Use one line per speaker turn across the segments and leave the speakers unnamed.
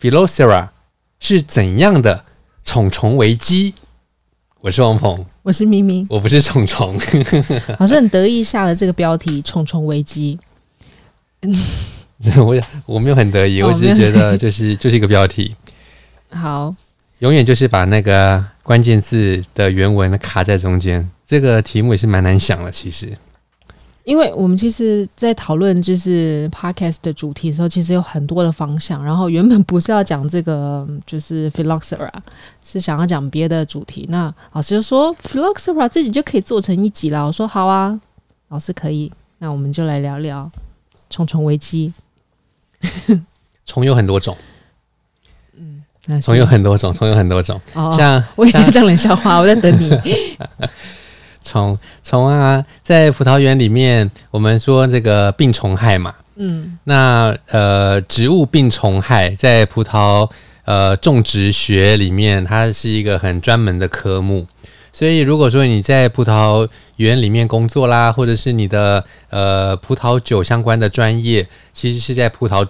Phylloxera 是怎样的虫虫危机？我是王鹏，
我是咪咪，
我不是虫虫，
好像很得意下了这个标题“虫虫危机”。
我我没有很得意，哦、我只是觉得就是 就是一个标题。
好，
永远就是把那个关键字的原文卡在中间。这个题目也是蛮难想的，其实。
因为我们其实，在讨论就是 podcast 的主题的时候，其实有很多的方向。然后原本不是要讲这个，就是 Phylloxera，是想要讲别的主题。那老师就说 Phylloxera 自己就可以做成一集了。我说好啊，老师可以。那我们就来聊聊虫虫危机。
虫有很多种，嗯，虫有很多种，虫有很多种。
哦，像我也要讲冷笑话，我在等你。
虫虫啊，在葡萄园里面，我们说这个病虫害嘛，嗯，那呃，植物病虫害在葡萄呃种植学里面，它是一个很专门的科目。所以，如果说你在葡萄园里面工作啦，或者是你的呃葡萄酒相关的专业，其实是在葡萄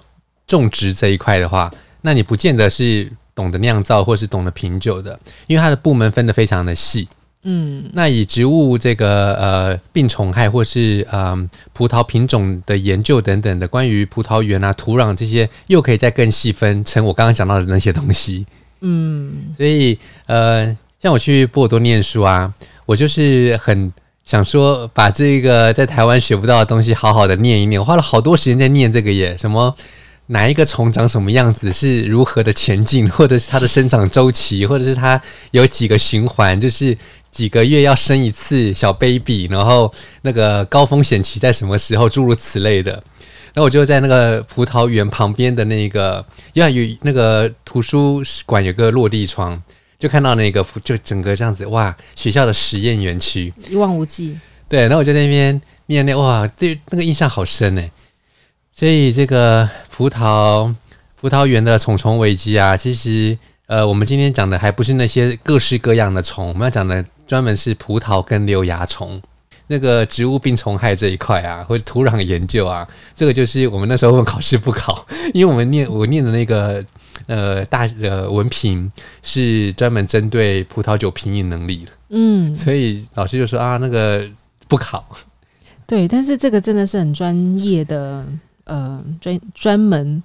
种植这一块的话，那你不见得是懂得酿造或是懂得品酒的，因为它的部门分得非常的细。嗯，那以植物这个呃病虫害或是嗯、呃、葡萄品种的研究等等的，关于葡萄园啊土壤这些，又可以再更细分成我刚刚讲到的那些东西。嗯，所以呃，像我去波尔多念书啊，我就是很想说把这个在台湾学不到的东西好好的念一念，我花了好多时间在念这个耶，什么哪一个虫长什么样子，是如何的前进，或者是它的生长周期，或者是它有几个循环，就是。几个月要生一次小 baby，然后那个高风险期在什么时候？诸如此类的。那我就在那个葡萄园旁边的那个，因为有那个图书馆有个落地窗，就看到那个就整个这样子哇，学校的实验园区
一望无际。
对，然后我就在那边念那哇，对那个印象好深诶。所以这个葡萄葡萄园的虫虫危机啊，其实呃，我们今天讲的还不是那些各式各样的虫，我们要讲的。专门是葡萄跟瘤蚜虫，那个植物病虫害这一块啊，或者土壤研究啊，这个就是我们那时候问考试不考，因为我们念我念的那个呃大呃文凭是专门针对葡萄酒品饮能力的，嗯，所以老师就说啊，那个不考。
对，但是这个真的是很专业的，呃，专专门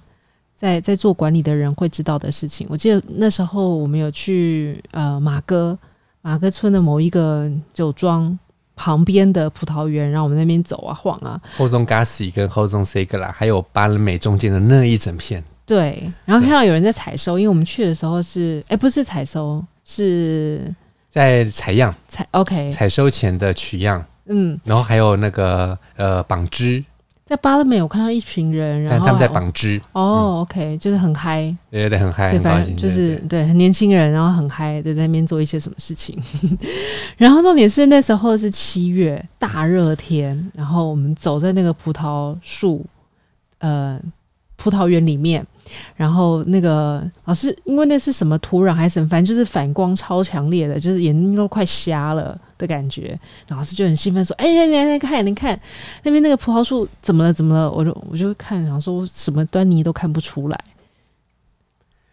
在在做管理的人会知道的事情。我记得那时候我们有去呃马哥。马哥村的某一个酒庄旁边的葡萄园，让我们那边走啊晃啊。
后中加西跟后中塞格拉，还有巴伦美中间的那一整片。
对，然后看到有人在采收，因为我们去的时候是，哎，不是采收，是
在采样。
采 OK，
采收前的取样。嗯，然后还有那个呃绑枝。
在巴勒美，我看到一群人，然后
他们在绑枝。
哦，OK，就是很嗨，
对对，很嗨，
对，就是对很年轻人，然后很嗨，在那边做一些什么事情。然后重点是那时候是七月大热天，然后我们走在那个葡萄树，呃，葡萄园里面。然后那个老师，因为那是什么土壤还是什么，反正就是反光超强烈的，就是眼睛都快瞎了的感觉。老师就很兴奋说：“哎，来来来看，你看那边那个葡萄树怎么了？怎么了？”我就我就看，然后说我什么端倪都看不出来，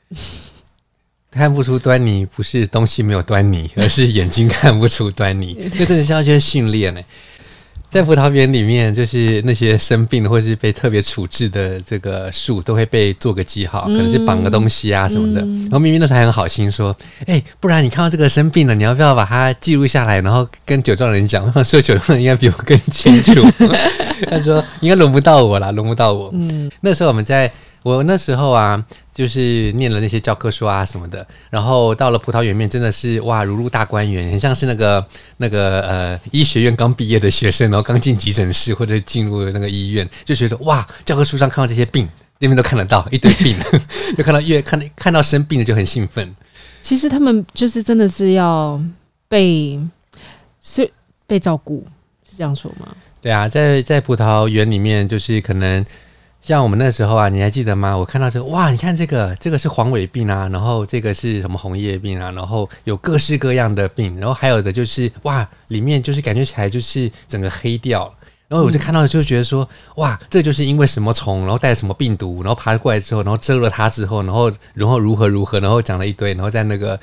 看不出端倪，不是东西没有端倪，而是眼睛看不出端倪。这真的是要去训练呢。在葡萄园里面，就是那些生病或是被特别处置的这个树，都会被做个记号，可能是绑个东西啊什么的。嗯、然后明明那时候还很好心说：“哎、欸，不然你看到这个生病了，你要不要把它记录下来，然后跟酒庄人讲？说酒庄人应该比我更清楚。”他说：“应该轮不到我啦，轮不到我。”嗯，那时候我们在。我那时候啊，就是念了那些教科书啊什么的，然后到了葡萄园面，真的是哇，如入大观园，很像是那个那个呃医学院刚毕业的学生，然后刚进急诊室或者进入那个医院，就觉得哇，教科书上看到这些病，那边都看得到一堆病，就看到越看看到生病的就很兴奋。
其实他们就是真的是要被是被照顾，是这样说吗？
对啊，在在葡萄园里面，就是可能。像我们那时候啊，你还记得吗？我看到这个，哇，你看这个，这个是黄尾病啊，然后这个是什么红叶病啊，然后有各式各样的病，然后还有的就是哇，里面就是感觉起来就是整个黑掉，然后我就看到就觉得说，哇，这就是因为什么虫，然后带什么病毒，然后爬过来之后，然后蛰了它之后，然后然后如何如何，然后讲了一堆，然后在那个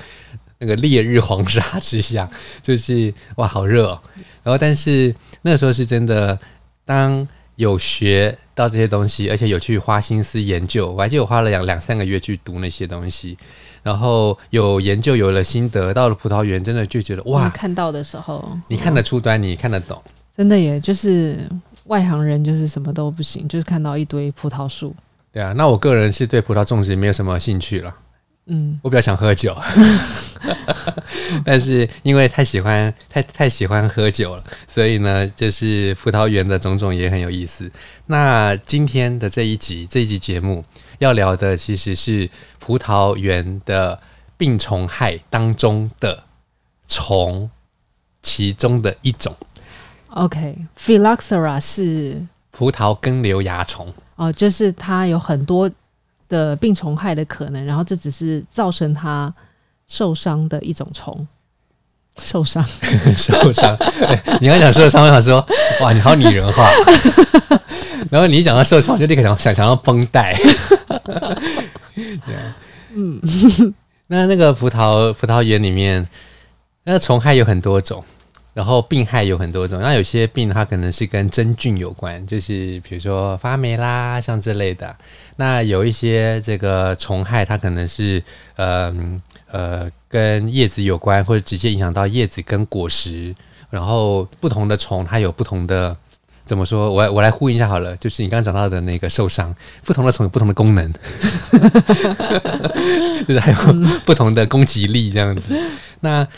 那个烈日黄沙之下，就是哇，好热，然后但是那时候是真的当。有学到这些东西，而且有去花心思研究。我还记得我花了两两三个月去读那些东西，然后有研究，有了心得。到了葡萄园，真的就觉得哇！
看到的时候，
你看得出端倪，你看得懂。
真的耶，就是外行人，就是什么都不行，就是看到一堆葡萄树。
对啊，那我个人是对葡萄种植没有什么兴趣了。嗯，我比较想喝酒，但是因为太喜欢太太喜欢喝酒了，所以呢，就是葡萄园的种种也很有意思。那今天的这一集这一集节目要聊的其实是葡萄园的病虫害当中的虫其中的一种。
OK，Phylloxera 是
葡萄根瘤蚜虫
哦，就是它有很多。的病虫害的可能，然后这只是造成它受伤的一种虫，受伤，
受伤。你刚讲受伤，我想说，哇，你好拟人化。然后你一讲到受伤，我就立刻想想想到绷带。对，嗯，那那个葡萄葡萄园里面，那个虫害有很多种。然后病害有很多种，那有些病它可能是跟真菌有关，就是比如说发霉啦，像这类的。那有一些这个虫害，它可能是呃呃跟叶子有关，或者直接影响到叶子跟果实。然后不同的虫，它有不同的怎么说？我我来呼应一下好了，就是你刚刚讲到的那个受伤，不同的虫有不同的功能，就是还有不同的攻击力这样子。那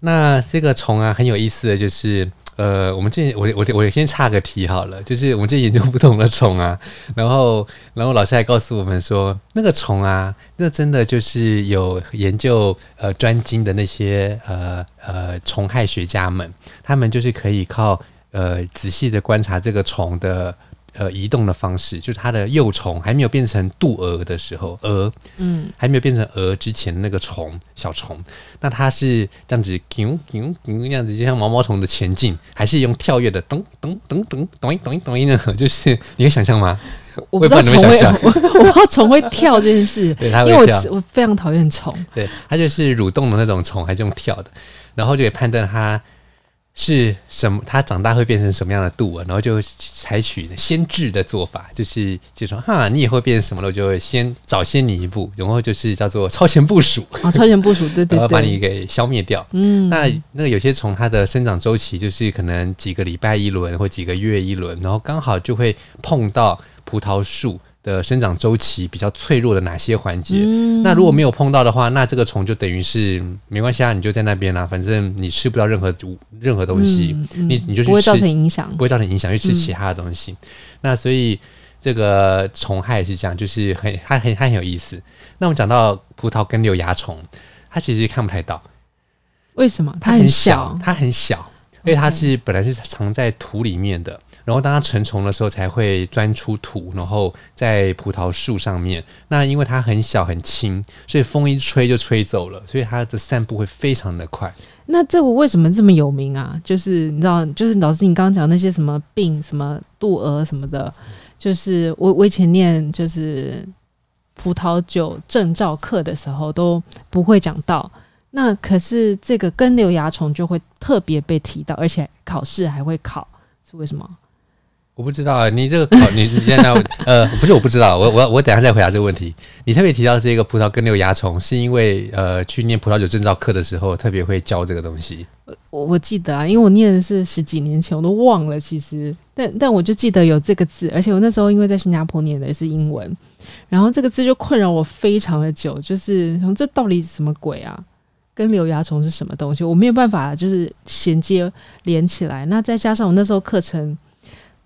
那这个虫啊，很有意思的就是，呃，我们这我我我先插个题好了，就是我们这研究不同的虫啊，然后然后老师还告诉我们说，那个虫啊，那真的就是有研究呃专精的那些呃呃虫害学家们，他们就是可以靠呃仔细的观察这个虫的。呃，移动的方式就是它的幼虫还没有变成渡蛾的时候，蛾，嗯，还没有变成蛾之前的那个虫，小虫，那它是这样子，啾啾啾，这样子，就像毛毛虫的前进，还是用跳跃的，咚咚咚咚咚一咚一咚？就是你可以想象吗？
我不知道虫会，我我不知道虫会跳这件事，
对，它会跳，
因为我我非常讨厌虫，
对，它就是蠕动的那种虫，还是用跳的，然后就可以判断它。是什么？它长大会变成什么样的度啊？然后就采取先制的做法，就是就说哈，你以后变成什么了，我就会先早先你一步，然后就是叫做超前部署
啊，超前部署，对对对，
然后把你给消灭掉。嗯，那那个有些虫它的生长周期就是可能几个礼拜一轮或几个月一轮，然后刚好就会碰到葡萄树的生长周期比较脆弱的哪些环节？嗯、那如果没有碰到的话，那这个虫就等于是没关系啊，你就在那边啦、啊，反正你吃不到任何任何东西，你你就去吃，
不会造成影响，
不会造成影响，去吃其他的东西。嗯、那所以这个虫害也是这样，就是很它很它很有意思。那我们讲到葡萄根瘤蚜虫，它其实看不太到，
为什么？
它很小，它很小，因为它是本来是藏在土里面的。然后当它成虫的时候，才会钻出土，然后在葡萄树上面。那因为它很小很轻，所以风一吹就吹走了，所以它的散布会非常的快。
那这个为什么这么有名啊？就是你知道，就是老师你刚刚讲那些什么病、什么渡蛾什么的，就是我我以前念就是葡萄酒证照课的时候都不会讲到。那可是这个根瘤蚜虫就会特别被提到，而且考试还会考。是为什么？
我不知道啊，你这个考你现在 呃不是我不知道，我我我等下再回答这个问题。你特别提到这个葡萄根瘤蚜虫，是因为呃去念葡萄酒证照课的时候特别会教这个东西。
我我记得啊，因为我念的是十几年前，我都忘了其实，但但我就记得有这个字，而且我那时候因为在新加坡念的是英文，然后这个字就困扰我非常的久，就是这到底是什么鬼啊？根瘤蚜虫是什么东西？我没有办法就是衔接连起来。那再加上我那时候课程。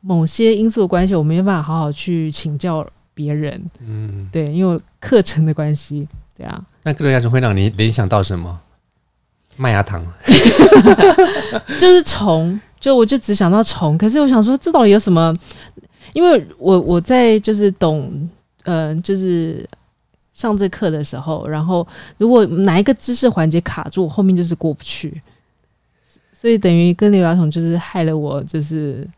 某些因素的关系，我没办法好好去请教别人。嗯，对，因为课程的关系，对啊。
那根瘤蚜虫会让你联想到什么？麦芽糖，
就是虫，就我就只想到虫。可是我想说，这到底有什么？因为我我在就是懂，呃，就是上这课的时候，然后如果哪一个知识环节卡住，后面就是过不去。所以等于根瘤蚜虫就是害了我，就是。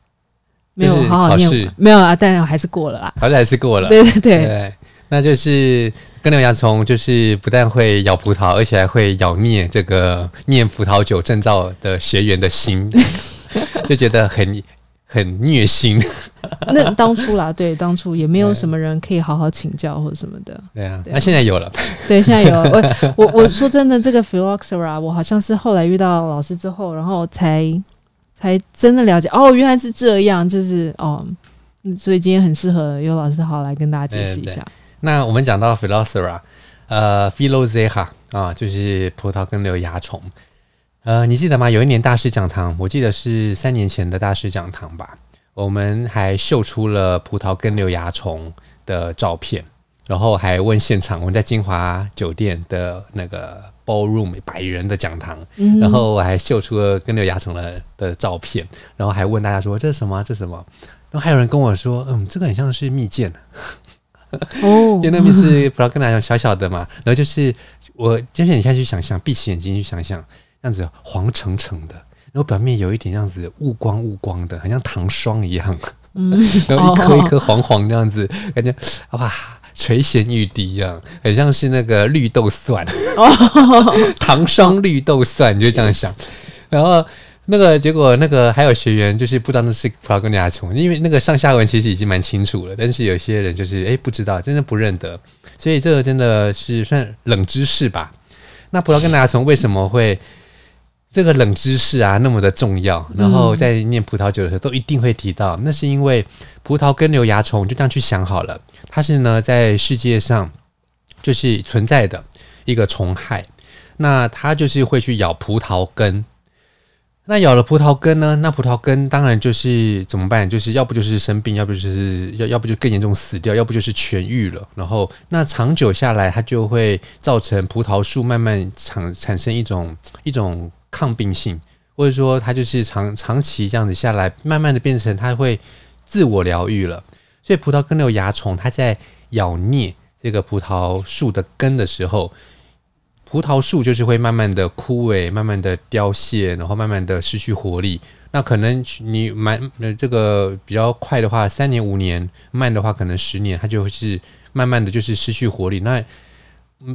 没有好好念，没有啊，但还是过了啊，
考试还是过了。
对对对，
对，那就是根瘤蚜虫，就是不但会咬葡萄，而且还会咬灭这个念葡萄酒证照的学员的心，就觉得很很虐心。
那当初啦，对，当初也没有什么人可以好好请教或者什么的。
对啊，那现在有了。
对，现在有了。我我我说真的，这个 Phylloxera，我好像是后来遇到老师之后，然后才。才真的了解哦，原来是这样，就是哦，所以今天很适合尤老师好来跟大家解释一下。
那我们讲到 Phylloxera，呃，PHILOSERA 啊，就是葡萄根瘤蚜虫。呃，你记得吗？有一年大师讲堂，我记得是三年前的大师讲堂吧，我们还秀出了葡萄根瘤蚜虫的照片，然后还问现场，我们在金华酒店的那个。Ballroom 百人的讲堂，嗯、然后我还秀出了根瘤蚜虫的的照片，然后还问大家说，这是什么？这是什么？然后还有人跟我说，嗯，这个很像是蜜饯哦，因为那边是葡萄根瘤蚜虫小小的嘛，然后就是我就是你现在去想象，闭起眼睛去想象，这样子黄澄澄的，然后表面有一点这样子雾光雾光的，很像糖霜一样，嗯，然后一颗一颗黄黄这样子，哦、感觉哇。垂涎欲滴一样，很像是那个绿豆蒜，糖霜绿豆蒜，你就这样想。然后那个结果，那个还有学员就是不知道那是葡萄根瘤蚜虫，因为那个上下文其实已经蛮清楚了，但是有些人就是诶、欸、不知道，真的不认得，所以这个真的是算冷知识吧。那葡萄根瘤蚜虫为什么会这个冷知识啊那么的重要？然后在念葡萄酒的时候都一定会提到，那是因为葡萄根瘤蚜虫就这样去想好了。它是呢，在世界上就是存在的一个虫害，那它就是会去咬葡萄根，那咬了葡萄根呢，那葡萄根当然就是怎么办？就是要不就是生病，要不就是要要不就更严重死掉，要不就是痊愈了。然后那长久下来，它就会造成葡萄树慢慢产产生一种一种抗病性，或者说它就是长长期这样子下来，慢慢的变成它会自我疗愈了。所以葡萄根瘤蚜虫，它在咬啮这个葡萄树的根的时候，葡萄树就是会慢慢的枯萎，慢慢的凋谢，然后慢慢的失去活力。那可能你蛮这个比较快的话，三年五年；慢的话，可能十年，它就是慢慢的就是失去活力。那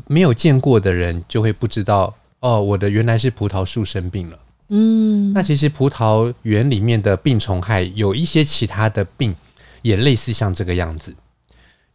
没有见过的人就会不知道哦，我的原来是葡萄树生病了。嗯，那其实葡萄园里面的病虫害有一些其他的病。也类似像这个样子，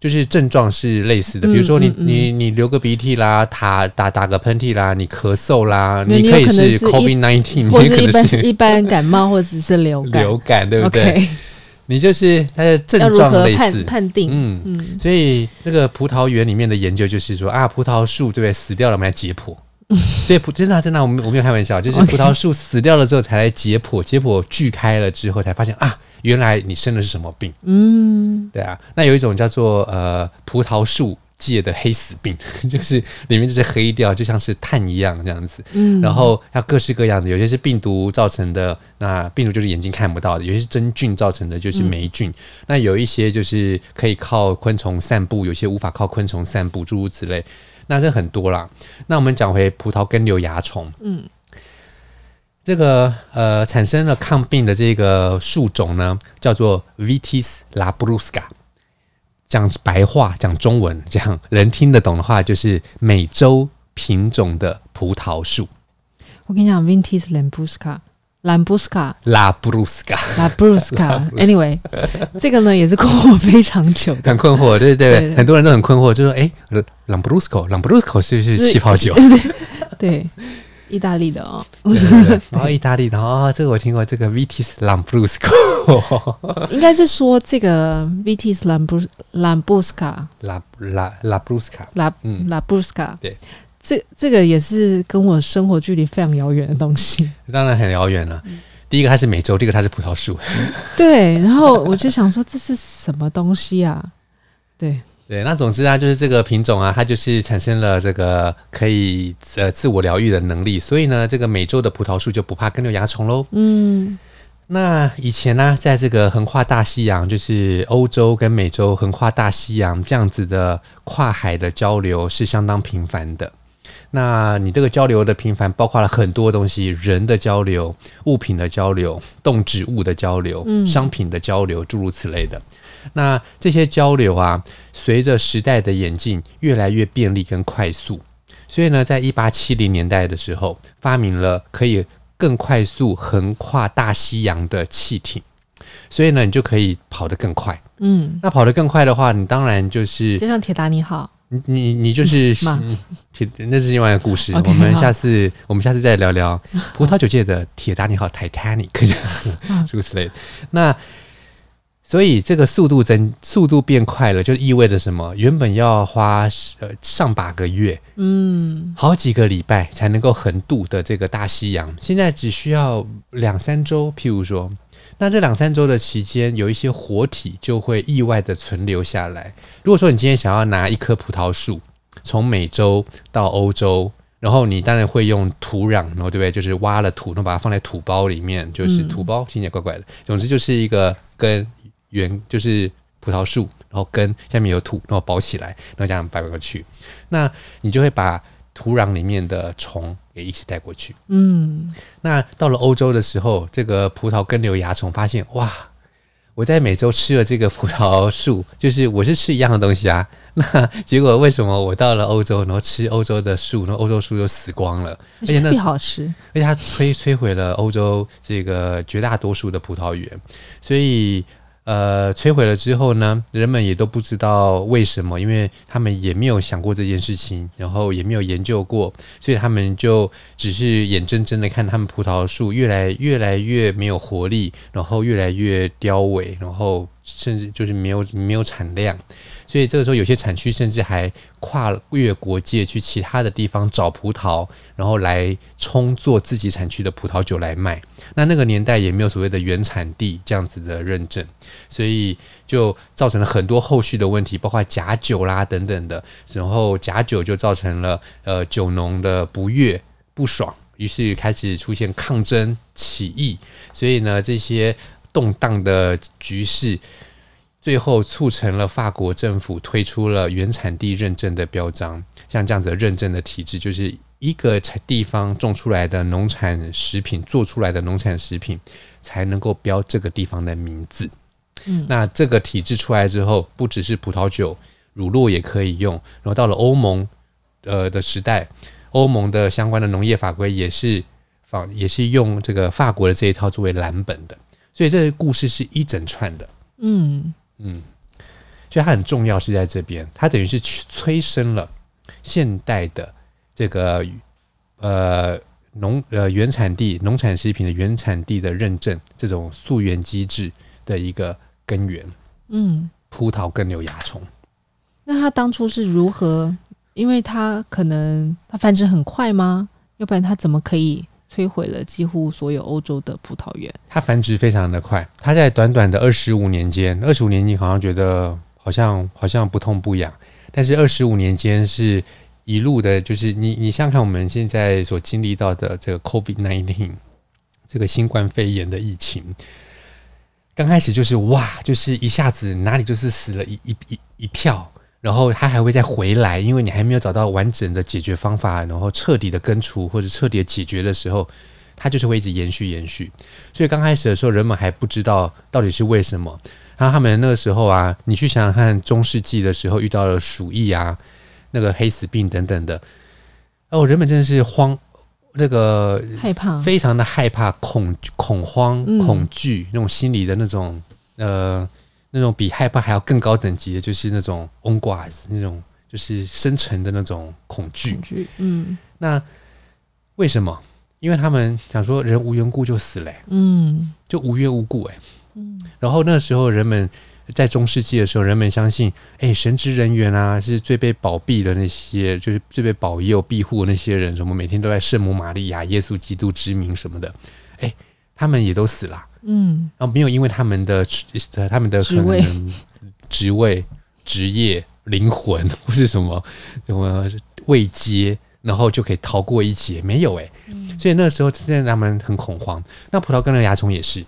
就是症状是类似的，比如说你、嗯嗯、你你流个鼻涕啦，打打打个喷嚏啦，你咳嗽啦，你可以是 COVID nineteen，
或者一般一般感冒或者是流感，
流感对不对？Okay. 你就是它的症状类似，
判，判定
嗯嗯，所以那个葡萄园里面的研究就是说啊，葡萄树对不对？死掉了，我们来解剖。所以葡真的真的，我们我没有开玩笑，就是葡萄树死掉了之后才来解剖，解剖锯开了之后才发现啊，原来你生的是什么病？嗯，对啊。那有一种叫做呃葡萄树界的黑死病，就是里面就是黑掉，就像是碳一样这样子。嗯，然后要各式各样的，有些是病毒造成的，那病毒就是眼睛看不到的；有些是真菌造成的，就是霉菌。那有一些就是可以靠昆虫散布，有些无法靠昆虫散布，诸如此类。那这很多啦。那我们讲回葡萄根瘤蚜虫，嗯，这个呃产生了抗病的这个树种呢，叫做 Vitis labrusca。讲白话，讲中文，这样人听得懂的话，就是美洲品种的葡萄树。
我跟你讲，Vitis labrusca 兰布斯卡，
拉布鲁斯卡，
拉布鲁斯卡。Anyway，这个呢也是困惑非常久的，
很困惑，对对对，很多人都很困惑，就说：“哎，朗布鲁斯科，朗布鲁斯科是不是气泡酒？”
对，意大利的哦。
然后意大利的哦，这个我听过，这个 Vitis Lambrusco，
应该是说这个 Vitis Lambrus Lambrusca，
拉拉拉布鲁斯卡，
拉嗯拉布鲁斯卡，
对。
这这个也是跟我生活距离非常遥远的东西，
当然很遥远了。第一个它是美洲，第二个它是葡萄树。
对，然后我就 想说这是什么东西啊？对
对，那总之啊，就是这个品种啊，它就是产生了这个可以呃自我疗愈的能力，所以呢，这个美洲的葡萄树就不怕根瘤蚜虫喽。嗯，那以前呢、啊，在这个横跨大西洋，就是欧洲跟美洲横跨大西洋这样子的跨海的交流是相当频繁的。那你这个交流的频繁，包括了很多东西，人的交流、物品的交流、动植物的交流、嗯、商品的交流，诸如此类的。那这些交流啊，随着时代的演进，越来越便利跟快速。所以呢，在一八七零年代的时候，发明了可以更快速横跨大西洋的汽艇。所以呢，你就可以跑得更快。嗯，那跑得更快的话，你当然就是
就像铁达尼号。
你你你就是，嗯、那是另外一个故事。Okay, 我们下次我们下次再聊聊葡萄酒界的铁达尼号 Titanic，诸如此类的。那所以这个速度增速度变快了，就意味着什么？原本要花呃上把个月，嗯，好几个礼拜才能够横渡的这个大西洋，现在只需要两三周。譬如说。那这两三周的期间，有一些活体就会意外的存留下来。如果说你今天想要拿一棵葡萄树从美洲到欧洲，然后你当然会用土壤，然后对不对？就是挖了土，然后把它放在土包里面，就是土包，听起来怪怪的。总之就是一个根源，就是葡萄树，然后根下面有土，然后包起来，然后这样摆过去。那你就会把土壤里面的虫。也一起带过去。嗯，那到了欧洲的时候，这个葡萄根瘤蚜虫发现，哇，我在美洲吃了这个葡萄树，就是我是吃一样的东西啊。那结果为什么我到了欧洲，然后吃欧洲的树，然后欧洲树就死光了？而且那
不好吃，
而且它摧摧毁了欧洲这个绝大多数的葡萄园，所以。呃，摧毁了之后呢，人们也都不知道为什么，因为他们也没有想过这件事情，然后也没有研究过，所以他们就只是眼睁睁的看他们葡萄树越来越来越没有活力，然后越来越凋萎，然后甚至就是没有没有产量。所以这个时候，有些产区甚至还跨越国界去其他的地方找葡萄，然后来充作自己产区的葡萄酒来卖。那那个年代也没有所谓的原产地这样子的认证，所以就造成了很多后续的问题，包括假酒啦等等的。然后假酒就造成了呃酒农的不悦不爽，于是开始出现抗争起义。所以呢，这些动荡的局势。最后促成了法国政府推出了原产地认证的标章，像这样子的认证的体制，就是一个地方种出来的农产食品做出来的农产食品才能够标这个地方的名字。嗯，那这个体制出来之后，不只是葡萄酒、乳酪也可以用，然后到了欧盟呃的时代，欧盟的相关的农业法规也是仿也是用这个法国的这一套作为蓝本的，所以这个故事是一整串的。嗯。嗯，所以它很重要是在这边，它等于是催生了现代的这个呃农呃原产地农产食品的原产地的认证这种溯源机制的一个根源。嗯，葡萄根瘤蚜虫。
那它当初是如何？因为它可能它繁殖很快吗？要不然它怎么可以？摧毁了几乎所有欧洲的葡萄园。
它繁殖非常的快，它在短短的二十五年间，二十五年你好像觉得好像好像不痛不痒，但是二十五年间是一路的，就是你你想看我们现在所经历到的这个 COVID nineteen 这个新冠肺炎的疫情，刚开始就是哇，就是一下子哪里就是死了一一一一票。然后它还会再回来，因为你还没有找到完整的解决方法，然后彻底的根除或者彻底的解决的时候，它就是会一直延续延续。所以刚开始的时候，人们还不知道到底是为什么。然后他们那个时候啊，你去想想看，中世纪的时候遇到了鼠疫啊，那个黑死病等等的，哦，人们真的是慌，那个
害怕，
非常的害怕、恐恐慌、
嗯、
恐惧那种心理的那种呃，那种比害怕还要更高等级的，就是那种 angoisse 那种就是深沉的那种恐惧。
恐惧，嗯，
那为什么？因为他们想说人无缘故就死了、欸，
嗯，
就无缘无故、欸，哎，
嗯，
然后那时候人们。在中世纪的时候，人们相信，哎，神职人员啊，是最被保庇的那些，就是最被保佑庇护的那些人，什么每天都在圣母玛利亚、耶稣基督之名什么的，哎，他们也都死了，
嗯，
然后没有因为他们的他们的可能职位、职业、灵魂 或是什么什么位阶，然后就可以逃过一劫，没有哎，所以那时候现在他们很恐慌。那葡萄干的蚜虫也是。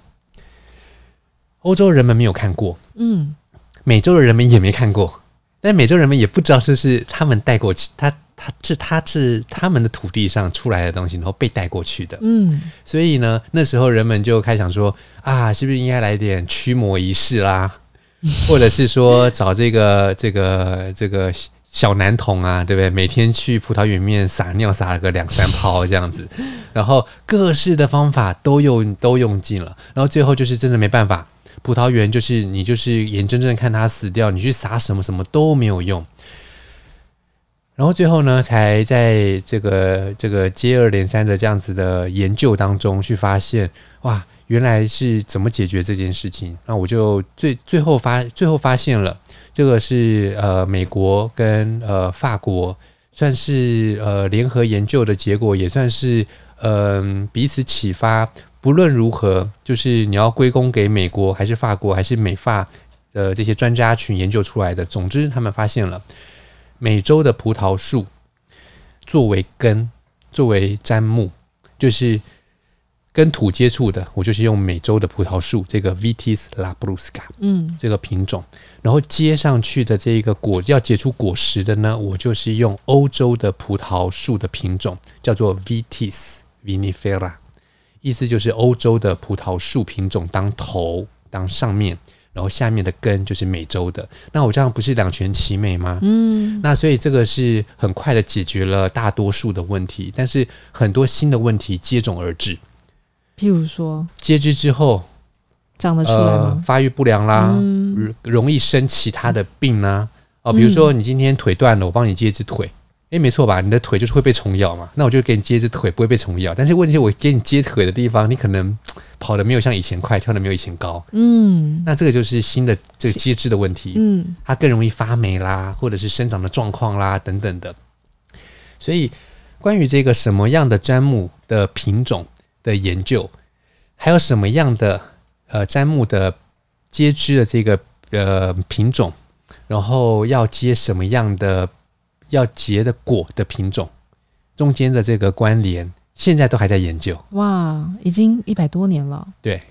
欧洲人们没有看过，嗯，美洲的人们也没看过，但美洲人们也不知道这是他们带过去，他他是他是他们的土地上出来的东西，然后被带过去的，嗯，所以呢，那时候人们就开始想说啊，是不是应该来点驱魔仪式啦，或者是说找这个这个这个小男童啊，对不对？每天去葡萄园里面撒尿撒了个两三泡这样子，然后各式的方法都用都用尽了，然后最后就是真的没办法。葡萄园就是你，就是眼睁睁看它死掉，你去撒什么什么都没有用。然后最后呢，才在这个这个接二连三的这样子的研究当中去发现，哇，原来是怎么解决这件事情？那我就最最后发最后发现了，这个是呃美国跟呃法国算是呃联合研究的结果，也算是嗯、呃、彼此启发。不论如何，就是你要归功给美国还是法国还是美法的这些专家群研究出来的。总之，他们发现了美洲的葡萄树作为根、作为砧木，就是跟土接触的，我就是用美洲的葡萄树这个 Vitis labrusca，嗯，这个品种。然后接上去的这个果要结出果实的呢，我就是用欧洲的葡萄树的品种，叫做 Vitis vinifera。意思就是欧洲的葡萄树品种当头当上面，然后下面的根就是美洲的。那我这样不是两全其美吗？嗯，那所以这个是很快的解决了大多数的问题，但是很多新的问题接踵而至。
譬如说，
接枝之后
长得出来吗？
呃，发育不良啦，嗯，容易生其他的病呢？哦，比如说你今天腿断了，我帮你接一只腿。诶，没错吧？你的腿就是会被虫咬嘛，那我就给你接一只腿，不会被虫咬。但是问题是我给你接腿的地方，你可能跑得没有像以前快，跳得没有以前高。嗯，那这个就是新的这个接枝的问题。嗯，它更容易发霉啦，或者是生长的状况啦等等的。所以，关于这个什么样的砧木的品种的研究，还有什么样的呃砧木的接枝的这个呃品种，然后要接什么样的？要结的果的品种中间的这个关联，现在都还在研究。
哇，已经一百多年了。
对，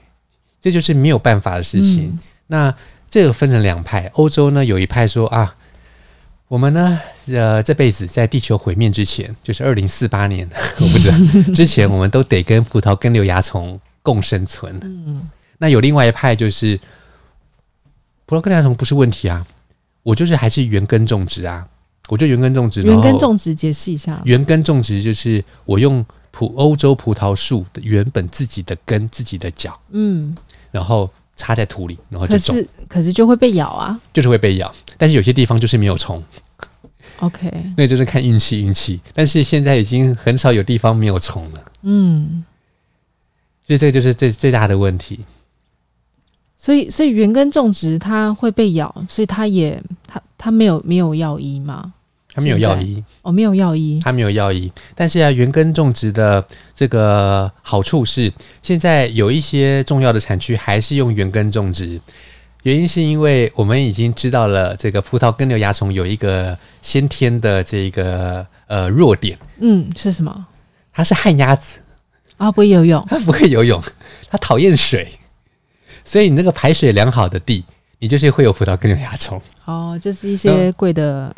这就是没有办法的事情。嗯、那这个分成两派，欧洲呢有一派说啊，我们呢呃这辈子在地球毁灭之前，就是二零四八年，我不知道 之前，我们都得跟葡萄根瘤蚜虫共生存。嗯，那有另外一派就是葡萄根瘤蚜虫不是问题啊，我就是还是原根种植啊。我就原根种植，
原根种植解释一下。
原根种植就是我用葡欧洲葡萄树的原本自己的根、自己的脚，嗯，然后插在土里，然后就种。
可是可是就会被咬啊，
就是会被咬。但是有些地方就是没有虫。
OK，
那就是看运气，运气。但是现在已经很少有地方没有虫了。嗯，所以这个就是最最大的问题。
所以，所以原根种植它会被咬，所以它也它它没有没有药医吗？
它没有药医
哦，没有药医，
它没有药医。但是啊，原根种植的这个好处是，现在有一些重要的产区还是用原根种植。原因是因为我们已经知道了，这个葡萄根瘤蚜虫有一个先天的这个呃弱点。
嗯，是什么？
它是旱鸭子
啊，不会游泳。
它不会游泳，它讨厌水。所以你那个排水良好的地，你就是会有葡萄根瘤蚜虫。
哦，就是一些贵的。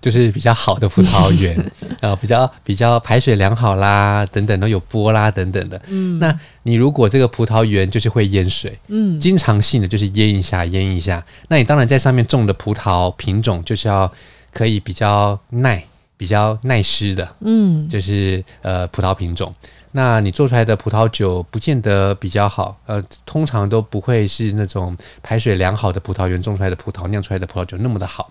就是比较好的葡萄园，然 后比较比较排水良好啦，等等都有波啦，等等的。嗯，那你如果这个葡萄园就是会淹水，嗯，经常性的就是淹一下淹一下，那你当然在上面种的葡萄品种就是要可以比较耐，比较耐湿的，
嗯，
就是呃葡萄品种。那你做出来的葡萄酒不见得比较好，呃，通常都不会是那种排水良好的葡萄园种出来的葡萄酿出来的葡萄酒那么的好。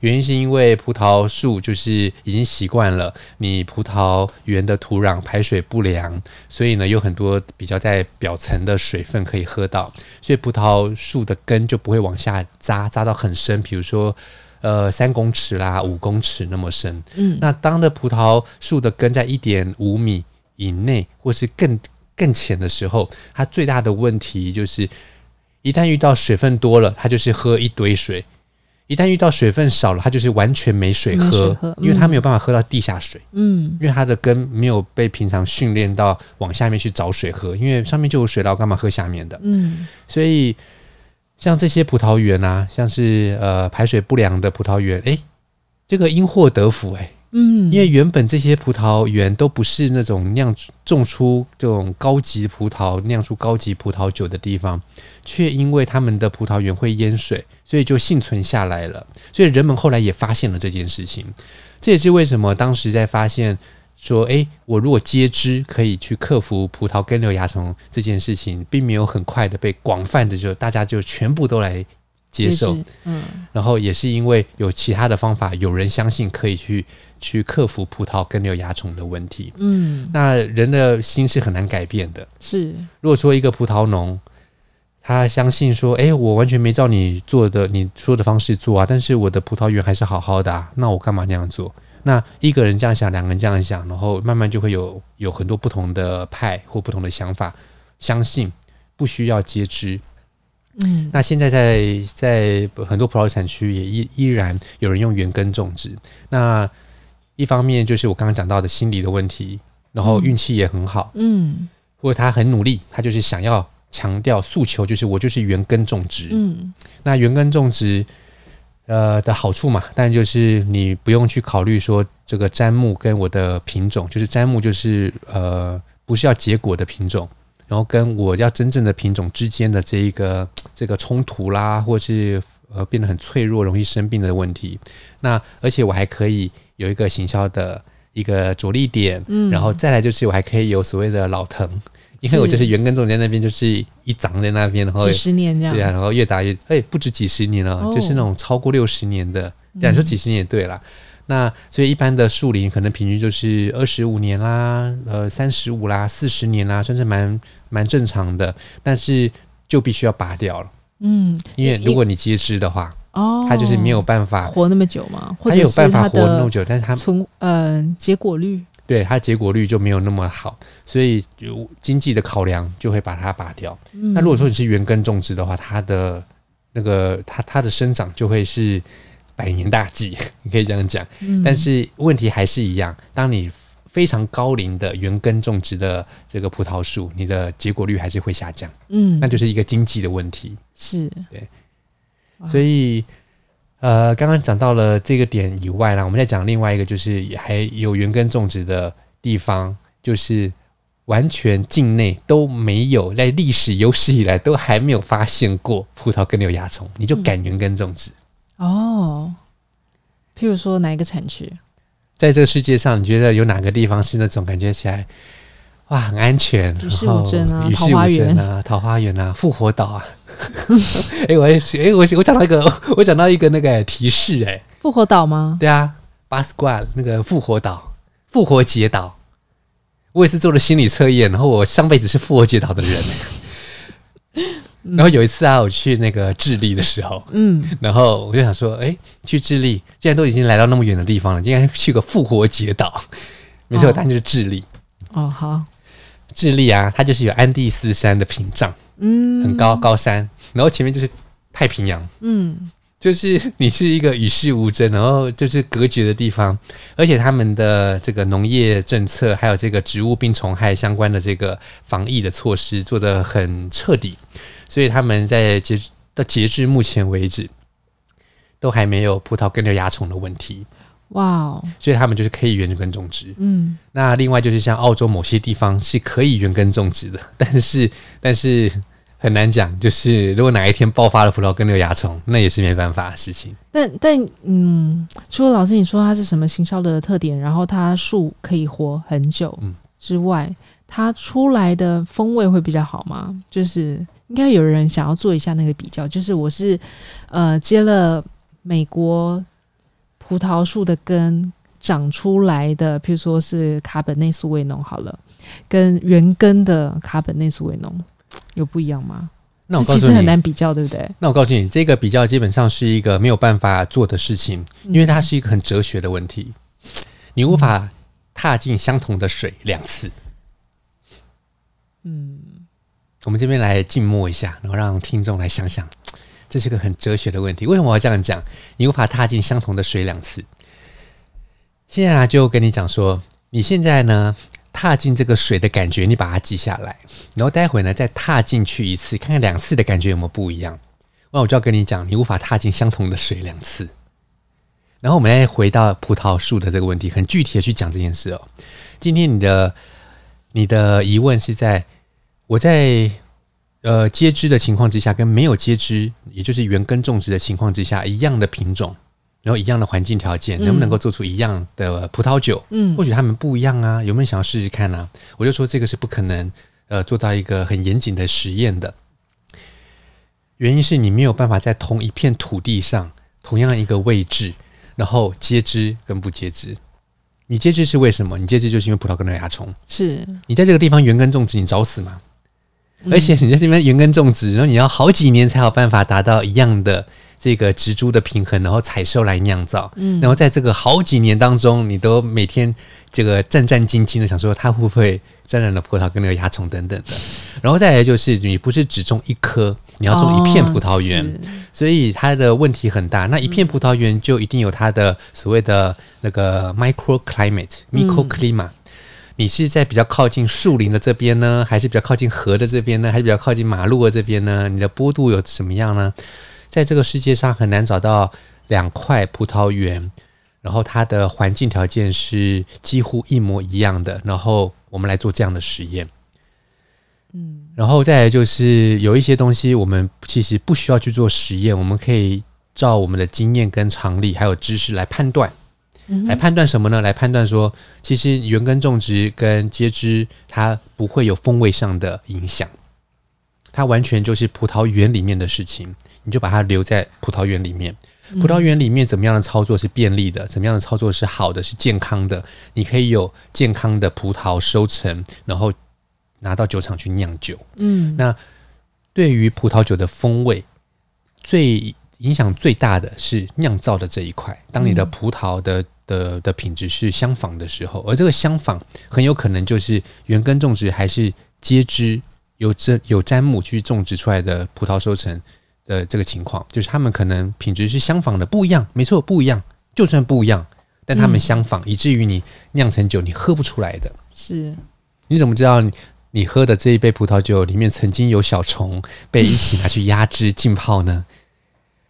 原因是因为葡萄树就是已经习惯了你葡萄园的土壤排水不良，所以呢有很多比较在表层的水分可以喝到，所以葡萄树的根就不会往下扎，扎到很深，比如说呃三公尺啦、五公尺那么深。嗯，那当的葡萄树的根在一点五米以内，或是更更浅的时候，它最大的问题就是一旦遇到水分多了，它就是喝一堆水。一旦遇到水分少了，它就是完全没水喝，水喝嗯、因为它没有办法喝到地下水。嗯，因为它的根没有被平常训练到往下面去找水喝，因为上面就有水了，干嘛喝下面的？嗯，所以像这些葡萄园啊，像是呃排水不良的葡萄园，哎，这个因祸得福哎。嗯，因为原本这些葡萄园都不是那种酿种出这种高级葡萄、酿出高级葡萄酒的地方，却因为他们的葡萄园会淹水，所以就幸存下来了。所以人们后来也发现了这件事情，这也是为什么当时在发现说，诶，我如果接枝可以去克服葡萄根瘤蚜虫这件事情，并没有很快的被广泛的就大家就全部都来接受。嗯，然后也是因为有其他的方法，有人相信可以去。去克服葡萄根瘤蚜虫的问题。嗯，那人的心是很难改变的。
是，
如果说一个葡萄农，他相信说，哎，我完全没照你做的你说的方式做啊，但是我的葡萄园还是好好的啊，那我干嘛那样做？那一个人这样想，两个人这样想，然后慢慢就会有有很多不同的派或不同的想法，相信不需要接枝。嗯，那现在在在很多葡萄产区也依依然有人用原根种植。那一方面就是我刚刚讲到的心理的问题，然后运气也很好，嗯，或者他很努力，他就是想要强调诉求，就是我就是原根种植，嗯，那原根种植，呃的好处嘛，但就是你不用去考虑说这个砧木跟我的品种，就是砧木就是呃不是要结果的品种，然后跟我要真正的品种之间的这一个这个冲突啦，或是呃变得很脆弱、容易生病的问题，那而且我还可以。有一个行销的一个着力点，嗯，然后再来就是我还可以有所谓的老藤，因为我就是原根种在那边，就是一长在那边，然后
几十年这样，
对啊，然后越打越，哎，不止几十年了，哦、就是那种超过六十年的，对、啊说几十年也对啦。嗯、那所以一般的树林可能平均就是二十五年啦，呃，三十五啦，四十年啦，算是蛮蛮正常的，但是就必须要拔掉了，嗯，因为如果你接枝的话。哦，它就是没有办法
活那么久嘛？
它有办法活那么久，但是它
从呃结果率，
对它结果率就没有那么好，所以有经济的考量就会把它拔掉。嗯、那如果说你是原根种植的话，它的那个它它的生长就会是百年大计，你可以这样讲。嗯、但是问题还是一样，当你非常高龄的原根种植的这个葡萄树，你的结果率还是会下降。嗯，那就是一个经济的问题。
是
对。所以，呃，刚刚讲到了这个点以外呢，我们再讲另外一个，就是还有原根种植的地方，就是完全境内都没有，在历史有史以来都还没有发现过葡萄根瘤蚜虫，你就敢原根种植？
嗯、哦，譬如说哪一个产区？
在这个世界上，你觉得有哪个地方是那种感觉起来？哇，很安全，
与世无争啊，
与世无争啊，桃花源啊，复活岛啊。哎、欸，我哎、欸，我我讲到一个，我讲到一个那个提示哎、欸，
复活岛吗？
对啊，巴斯瓜那个复活岛，复活节岛。我也是做了心理测验，然后我上辈子是复活节岛的人。然后有一次啊，我去那个智利的时候，嗯，然后我就想说，哎、欸，去智利，既然都已经来到那么远的地方了，应该去个复活节岛。没错，答案就是智利。
哦，好。
智利啊，它就是有安第斯山的屏障，嗯，很高高山，然后前面就是太平洋，嗯，就是你是一个与世无争，然后就是隔绝的地方，而且他们的这个农业政策，还有这个植物病虫害相关的这个防疫的措施做得很彻底，所以他们在截到截至目前为止，都还没有葡萄根瘤蚜虫的问题。
哇哦！
所以他们就是可以原根种植。嗯，那另外就是像澳洲某些地方是可以原根种植的，但是但是很难讲。就是如果哪一天爆发了葡萄根瘤蚜虫，那也是没办法的事情。
但但嗯，除了老师你说它是什么行销的特点，然后它树可以活很久之外，嗯、它出来的风味会比较好吗？就是应该有人想要做一下那个比较。就是我是呃接了美国葡萄树的根长出来的，譬如说是卡本内苏维农好了。跟原根的卡本内苏维农有不一样吗？
那我告诉你，
其实很难比较，对不对？
那我告诉你，这个比较基本上是一个没有办法做的事情，因为它是一个很哲学的问题。你无法踏进相同的水两次。嗯，我们这边来静默一下，然后让听众来想想，这是个很哲学的问题。为什么我要这样讲？你无法踏进相同的水两次。现在就跟你讲说，你现在呢？踏进这个水的感觉，你把它记下来，然后待会呢再踏进去一次，看看两次的感觉有没有不一样。那我就要跟你讲，你无法踏进相同的水两次。然后我们再回到葡萄树的这个问题，很具体的去讲这件事哦。今天你的你的疑问是在我在呃接枝的情况之下，跟没有接枝，也就是原根种植的情况之下一样的品种。然后一样的环境条件，能不能够做出一样的葡萄酒？嗯，或许他们不一样啊。有没有想要试试看呢、啊？我就说这个是不可能，呃，做到一个很严谨的实验的。原因是你没有办法在同一片土地上，同样一个位置，然后接枝跟不接枝。你接枝是为什么？你接枝就是因为葡萄根的蚜虫。是你在这个地方原根种植，你找死吗？嗯、而且你在这边原根种植，然后你要好几年才有办法达到一样的。这个植株的平衡，然后采收来酿造，嗯，然后在这个好几年当中，你都每天这个战战兢兢的想说，它会不会沾染了葡萄跟那个蚜虫等等的，然后再来就是你不是只种一颗，你要种一片葡萄园，哦、所以它的问题很大。那一片葡萄园就一定有它的所谓的那个 microclimate、嗯、microclimate，你是在比较靠近树林的这边呢，还是比较靠近河的这边呢，还是比较靠近马路的这边呢？你的坡度有什么样呢？在这个世界上很难找到两块葡萄园，然后它的环境条件是几乎一模一样的。然后我们来做这样的实验，嗯，然后再来就是有一些东西我们其实不需要去做实验，我们可以照我们的经验跟常理还有知识来判断，来判断什么呢？来判断说，其实原根种植跟接枝它不会有风味上的影响，它完全就是葡萄园里面的事情。你就把它留在葡萄园里面。葡萄园里面怎么样的操作是便利的？怎么样的操作是好的？是健康的？你可以有健康的葡萄收成，然后拿到酒厂去酿酒。嗯，那对于葡萄酒的风味，最影响最大的是酿造的这一块。当你的葡萄的的的品质是相仿的时候，而这个相仿很有可能就是原根种植还是接枝有这有砧木去种植出来的葡萄收成。的这个情况，就是他们可能品质是相仿的，不一样，没错，不一样。就算不一样，但他们相仿，嗯、以至于你酿成酒你喝不出来的。是，你怎么知道你你喝的这一杯葡萄酒里面曾经有小虫被一起拿去压制浸泡呢？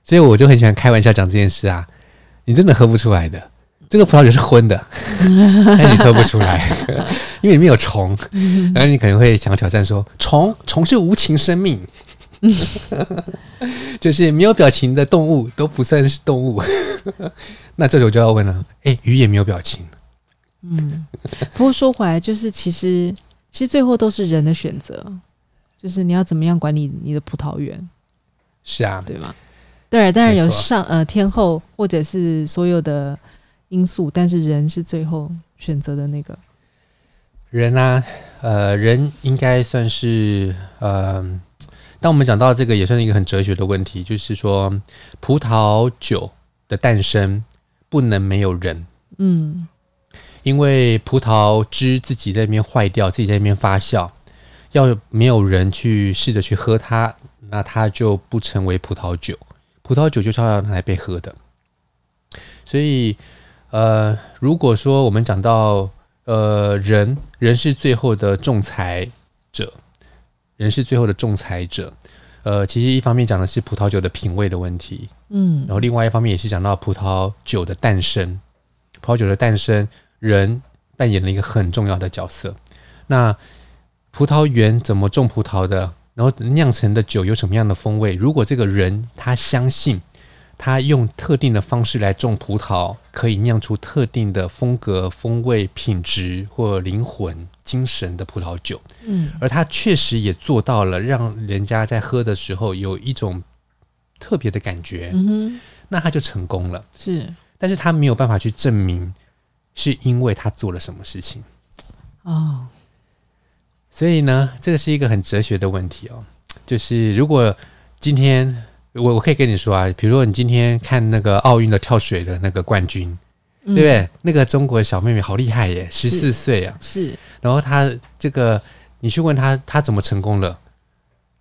所以我就很喜欢开玩笑讲这件事啊，你真的喝不出来的。这个葡萄酒是荤的，但你喝不出来，因为里面有虫。然后你可能会想要挑战说，虫虫是无情生命。就是没有表情的动物都不算是动物，那这时候就要问了：哎、欸，鱼也没有表情。
嗯，不过说回来，就是其实其实最后都是人的选择，就是你要怎么样管理你的葡萄园。
是啊，
对吗？对，当然有上呃天后或者是所有的因素，但是人是最后选择的那个
人啊。呃，人应该算是呃。当我们讲到这个，也算是一个很哲学的问题，就是说，葡萄酒的诞生不能没有人，嗯，因为葡萄汁自己在那边坏掉，自己在那边发酵，要没有人去试着去喝它，那它就不成为葡萄酒。葡萄酒就是要拿来被喝的，所以，呃，如果说我们讲到，呃，人，人是最后的仲裁者。人是最后的仲裁者，呃，其实一方面讲的是葡萄酒的品味的问题，嗯，然后另外一方面也是讲到葡萄酒的诞生，葡萄酒的诞生，人扮演了一个很重要的角色。那葡萄园怎么种葡萄的？然后酿成的酒有什么样的风味。如果这个人他相信，他用特定的方式来种葡萄，可以酿出特定的风格、风味、品质或灵魂、精神的葡萄酒。嗯，而他确实也做到了，让人家在喝的时候有一种特别的感觉。嗯哼，那他就成功了。
是，
但是他没有办法去证明是因为他做了什么事情。
哦。
所以呢，这个是一个很哲学的问题哦。就是如果今天我我可以跟你说啊，比如说你今天看那个奥运的跳水的那个冠军，嗯、对不对？那个中国小妹妹好厉害耶，十四岁啊，
是。
然后她这个，你去问她，她怎么成功了？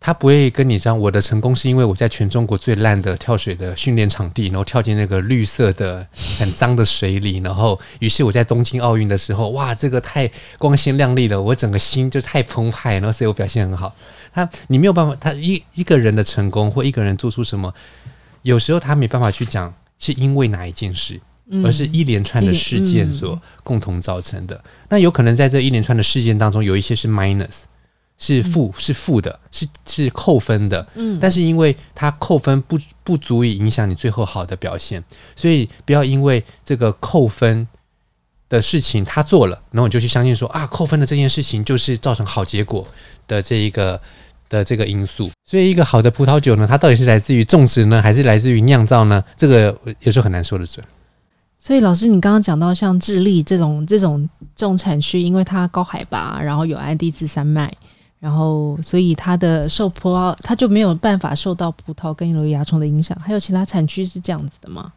她不会跟你讲，我的成功是因为我在全中国最烂的跳水的训练场地，然后跳进那个绿色的很脏的水里，然后于是我在东京奥运的时候，哇，这个太光鲜亮丽了，我整个心就太澎湃，然后所以我表现很好。他你没有办法，他一一个人的成功或一个人做出什么，有时候他没办法去讲是因为哪一件事，而是一连串的事件所共同造成的。那有可能在这一连串的事件当中，有一些是 minus。是负是负的，是是扣分的，嗯，但是因为它扣分不不足以影响你最后好的表现，所以不要因为这个扣分的事情他做了，然后你就去相信说啊，扣分的这件事情就是造成好结果的这一个的这个因素。所以一个好的葡萄酒呢，它到底是来自于种植呢，还是来自于酿造呢？这个有时候很难说得准。
所以老师，你刚刚讲到像智利这种这种这种产区，因为它高海拔，然后有安第斯山脉。然后，所以它的受葡萄，它就没有办法受到葡萄根瘤蚜虫的影响。还有其他产区是这样子的吗？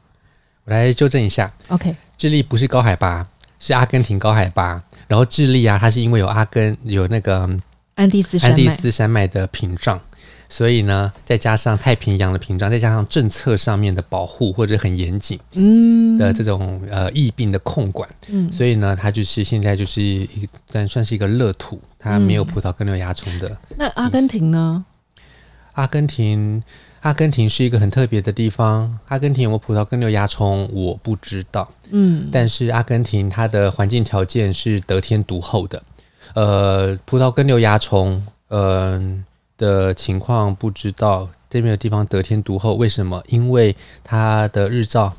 我来纠正一下。
OK，
智利不是高海拔，是阿根廷高海拔。然后智利啊，它是因为有阿根有那个
安第斯山脉，安第斯
山脉的屏障。所以呢，再加上太平洋的屏障，再加上政策上面的保护或者很严谨嗯的这种呃疫病的控管，嗯，所以呢，它就是现在就是一算算是一个乐土，它没有葡萄根瘤蚜虫的。
那阿根廷呢？
阿根廷，阿根廷是一个很特别的地方。阿根廷有没有葡萄根瘤蚜虫，我不知道。嗯，但是阿根廷它的环境条件是得天独厚的。呃，葡萄根瘤蚜虫，嗯。的情况不知道，这边的地方得天独厚，为什么？因为它的日照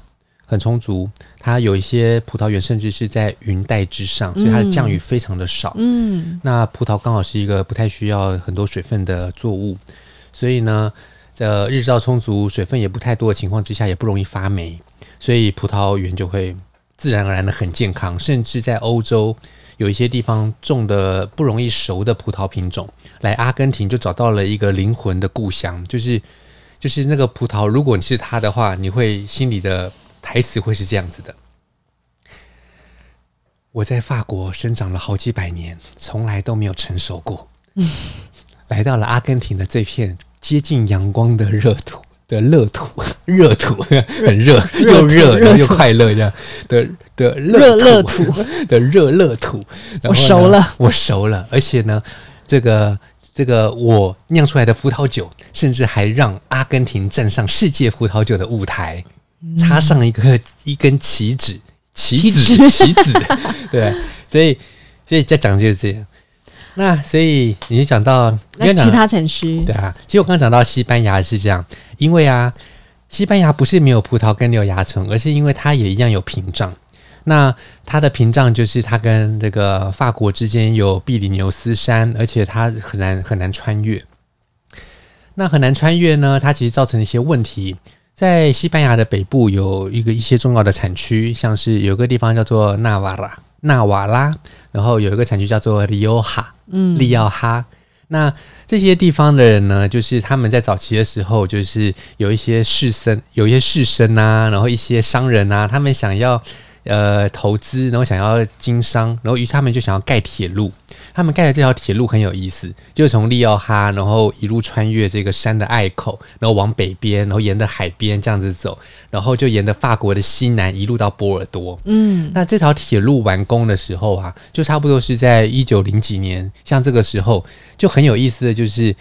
很充足，它有一些葡萄园甚至是在云带之上，所以它的降雨非常的少。嗯，那葡萄刚好是一个不太需要很多水分的作物，所以呢，在日照充足、水分也不太多的情况之下，也不容易发霉，所以葡萄园就会自然而然的很健康，甚至在欧洲。有一些地方种的不容易熟的葡萄品种，来阿根廷就找到了一个灵魂的故乡，就是就是那个葡萄，如果你是他的话，你会心里的台词会是这样子的：我在法国生长了好几百年，从来都没有成熟过，嗯，来到了阿根廷的这片接近阳光的热土。的乐土，热土 很热，又热然后又快乐这样的 的热乐土。的热乐土。
我熟了，
我熟了，而且呢，这个这个我酿出来的葡萄酒，甚至还让阿根廷站上世界葡萄酒的舞台，插上一个一根旗子，旗子，旗子，对，所以所以再讲就是这样。那所以你就讲到
那其他产区，
对啊，其实我刚刚讲到西班牙是这样。因为啊，西班牙不是没有葡萄根瘤蚜虫，而是因为它也一样有屏障。那它的屏障就是它跟这个法国之间有比利牛斯山，而且它很难很难穿越。那很难穿越呢，它其实造成了一些问题。在西班牙的北部有一个一些重要的产区，像是有个地方叫做纳瓦拉，纳瓦拉，然后有一个产区叫做利奥哈，嗯，利奥哈。那这些地方的人呢，就是他们在早期的时候，就是有一些士绅，有一些士绅啊，然后一些商人啊，他们想要呃投资，然后想要经商，然后于是他们就想要盖铁路。他们盖的这条铁路很有意思，就是从利奥哈，然后一路穿越这个山的隘口，然后往北边，然后沿着海边这样子走，然后就沿着法国的西南一路到波尔多。嗯，那这条铁路完工的时候啊，就差不多是在一九零几年，像这个时候就很有意思的就是，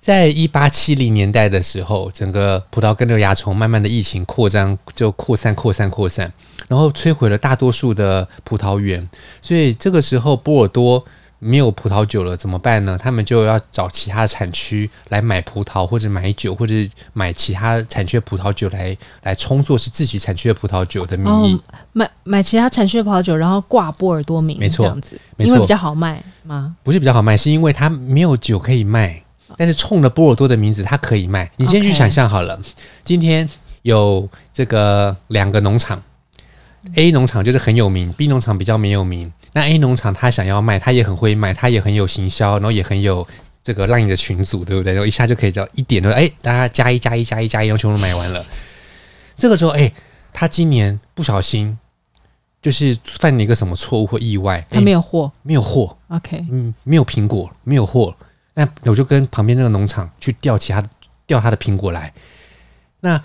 在一八七零年代的时候，整个葡萄根瘤蚜虫慢慢的疫情扩张，就扩散、扩散、扩散，然后摧毁了大多数的葡萄园，所以这个时候波尔多。没有葡萄酒了，怎么办呢？他们就要找其他的产区来买葡萄，或者买酒，或者买其他产区的葡萄酒来来充作是自己产区的葡萄酒的名义，哦、
买买其他产区的葡萄酒，然后挂波尔多名，
没错，这
样子，因为比较好卖吗？
不是比较好卖，是因为它没有酒可以卖，但是冲了波尔多的名字，它可以卖。你先去想象好了今天有这个两个农场。A 农场就是很有名，B 农场比较没有名。那 A 农场他想要卖，他也很会卖，他也很有行销，然后也很有这个让你的群组，对不对？然后一下就可以叫一点都哎，大家加一加一加一加一，然后全部买完了。这个时候，哎，他今年不小心就是犯了一个什么错误或意外，
他没有货，
没有货。
OK，
嗯，没有苹果，没有货。那我就跟旁边那个农场去调其他调他的苹果来。那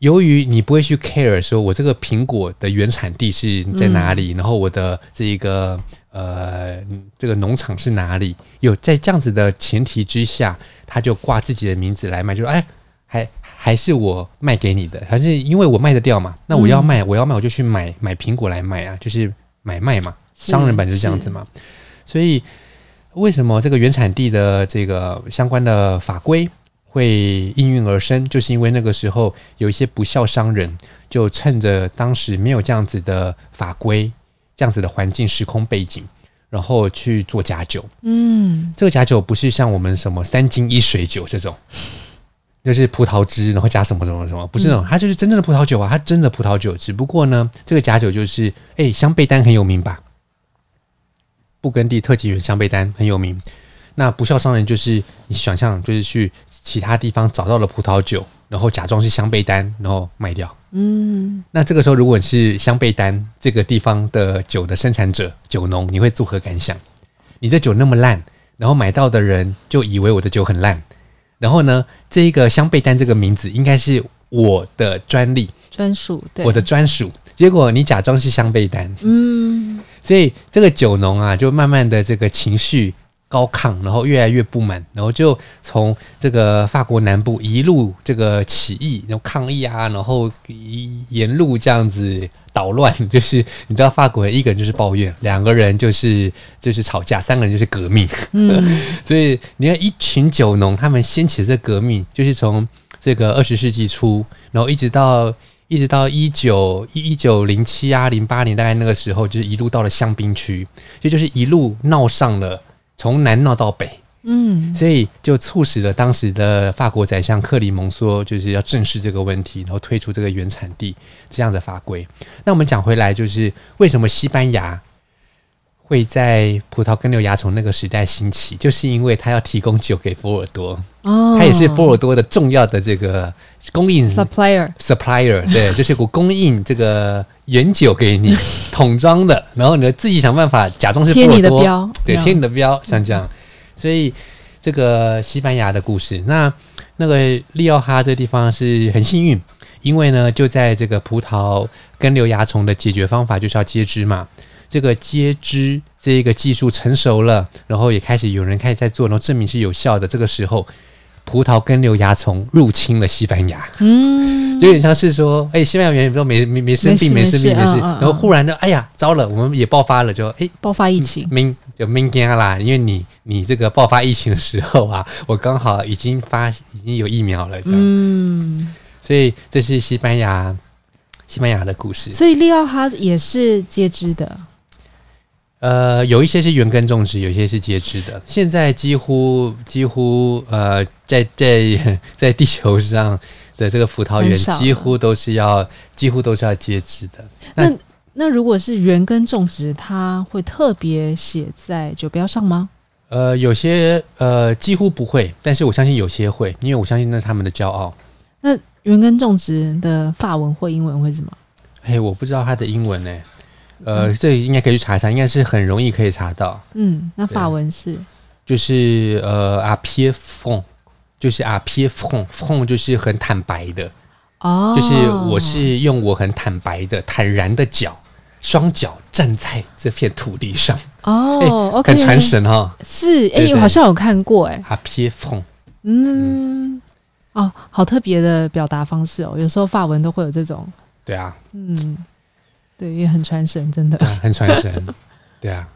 由于你不会去 care 说，我这个苹果的原产地是在哪里，嗯、然后我的这一个呃这个农场是哪里？有在这样子的前提之下，他就挂自己的名字来卖，就说哎，还还是我卖给你的，还是因为我卖得掉嘛？那我要卖，嗯、我要卖，我就去买买苹果来卖啊，就是买卖嘛，商人版就是这样子嘛。所以为什么这个原产地的这个相关的法规？会应运而生，就是因为那个时候有一些不孝商人，就趁着当时没有这样子的法规、这样子的环境、时空背景，然后去做假酒。嗯，这个假酒不是像我们什么三金一水酒这种，就是葡萄汁然后加什么什么什么，不是那种，它就是真正的葡萄酒啊，它真的葡萄酒。只不过呢，这个假酒就是，哎，香贝丹很有名吧？布根地特级园香贝丹很有名。那不孝商人就是你想象，就是去。其他地方找到了葡萄酒，然后假装是香贝丹，然后卖掉。嗯，那这个时候，如果你是香贝丹这个地方的酒的生产者、酒农，你会作何感想？你这酒那么烂，然后买到的人就以为我的酒很烂。然后呢，这一个香贝丹这个名字应该是我的专利、
专属，对，
我的专属。结果你假装是香贝丹，嗯，所以这个酒农啊，就慢慢的这个情绪。高亢，然后越来越不满，然后就从这个法国南部一路这个起义，然后抗议啊，然后一沿路这样子捣乱，就是你知道法国人一个人就是抱怨，两个人就是就是吵架，三个人就是革命。嗯，所以你看一群酒农，他们掀起这革命，就是从这个二十世纪初，然后一直到一直到一九一九零七啊零八年，大概那个时候，就是一路到了香槟区，这就，就是一路闹上了。从南闹到北，嗯，所以就促使了当时的法国宰相克里蒙说，就是要正视这个问题，然后推出这个原产地这样的法规。那我们讲回来，就是为什么西班牙会在葡萄根瘤蚜虫那个时代兴起，就是因为它要提供酒给波尔多，哦，他也是波尔多的重要的这个供应 supplier，supplier，对，就是我供应这个。原酒给你 桶装的，然后你自己想办法假装是波尔多，贴你的标，对，贴你的标，像这样。所以这个西班牙的故事，那那个利奥哈这地方是很幸运，因为呢就在这个葡萄根瘤蚜虫的解决方法就是要接枝嘛，这个接枝这一个技术成熟了，然后也开始有人开始在做，然后证明是有效的。这个时候。葡萄根瘤蚜虫入侵了西班牙，嗯，有点像是说，哎、欸，西班牙原人都没没没生病，没生病，没事，然后忽然就，哎呀，糟了，我们也爆发了，就，哎、欸，
爆发疫情，
明就明天啦，因为你你这个爆发疫情的时候啊，我刚好已经发已经有疫苗了，这样，嗯，所以这是西班牙西班牙的故事，
所以利奥哈也是接枝的。
呃，有一些是原根种植，有一些是接枝的。现在几乎几乎呃，在在在地球上的这个葡萄园，几乎都是要几乎都是要接枝的。
那那，那如果是原根种植，它会特别写在酒标上吗？
呃，有些呃几乎不会，但是我相信有些会，因为我相信那是他们的骄傲。
那原根种植的法文或英文会是什么？
哎，我不知道它的英文呢、欸。呃，这应该可以去查一下，应该是很容易可以查到。
嗯，那法文是，
就是呃 franc，就是 franc，franc 就是很坦白的。哦，就是我是用我很坦白的、坦然的脚，双脚站在这片土地上。哦，很传神哈、哦。
是，哎，我好像有看过哎。嗯，嗯哦，好特别的表达方式哦，有时候法文都会有这种。
对啊。
嗯。对，也很传神，真的，
很传神。对啊，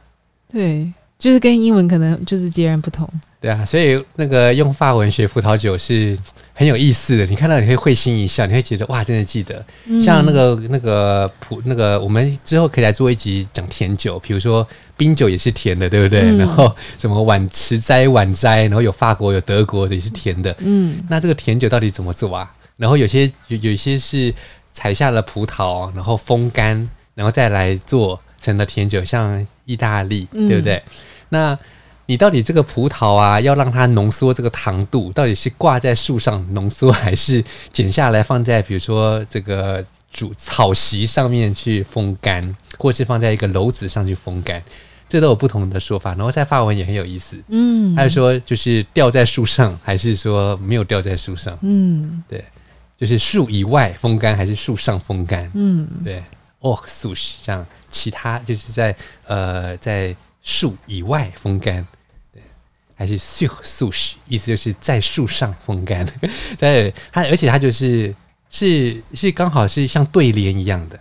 对，就是跟英文可能就是截然不同。
对啊，所以那个用法文学葡萄酒是很有意思的。你看到你会会心一笑，你会觉得哇，真的记得。嗯、像那个那个葡那个，我们之后可以来做一集讲甜酒，比如说冰酒也是甜的，对不对？嗯、然后什么晚迟斋晚斋，然后有法国有德国的也是甜的。嗯，那这个甜酒到底怎么做啊？然后有些有有一些是采下了葡萄，然后风干，然后再来做成了甜酒，像意大利，嗯、对不对？那你到底这个葡萄啊，要让它浓缩这个糖度，到底是挂在树上浓缩，还是剪下来放在比如说这个主草席上面去风干，或是放在一个篓子上去风干，这都有不同的说法。然后在法文也很有意思，嗯，还有说就是吊在树上，还是说没有吊在树上，嗯，对，就是树以外风干，还是树上风干，嗯，对，hors souche 像其他就是在呃在树以外风干。对还是 sur souche，意思就是在树上风干。对，它而且它就是是是刚好是像对联一样的，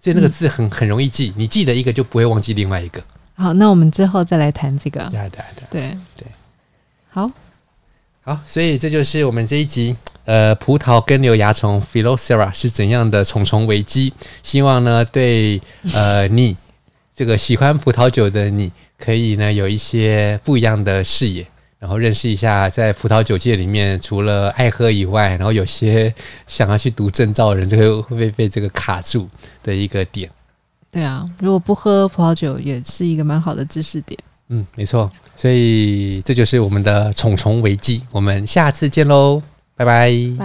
所以那个字很很容易记，你记得一个就不会忘记另外一个。
好，那我们之后再来谈这个。
对对
对对，好
好，所以这就是我们这一集呃，葡萄根瘤蚜虫 Phyllosera 是怎样的虫虫危机？希望呢，对呃你这个喜欢葡萄酒的你。可以呢，有一些不一样的视野，然后认识一下在葡萄酒界里面，除了爱喝以外，然后有些想要去读证照的人，就会会不会被这个卡住的一个点。
对啊，如果不喝葡萄酒，也是一个蛮好的知识点。
嗯，没错。所以这就是我们的虫虫危机，我们下次见喽，拜
拜。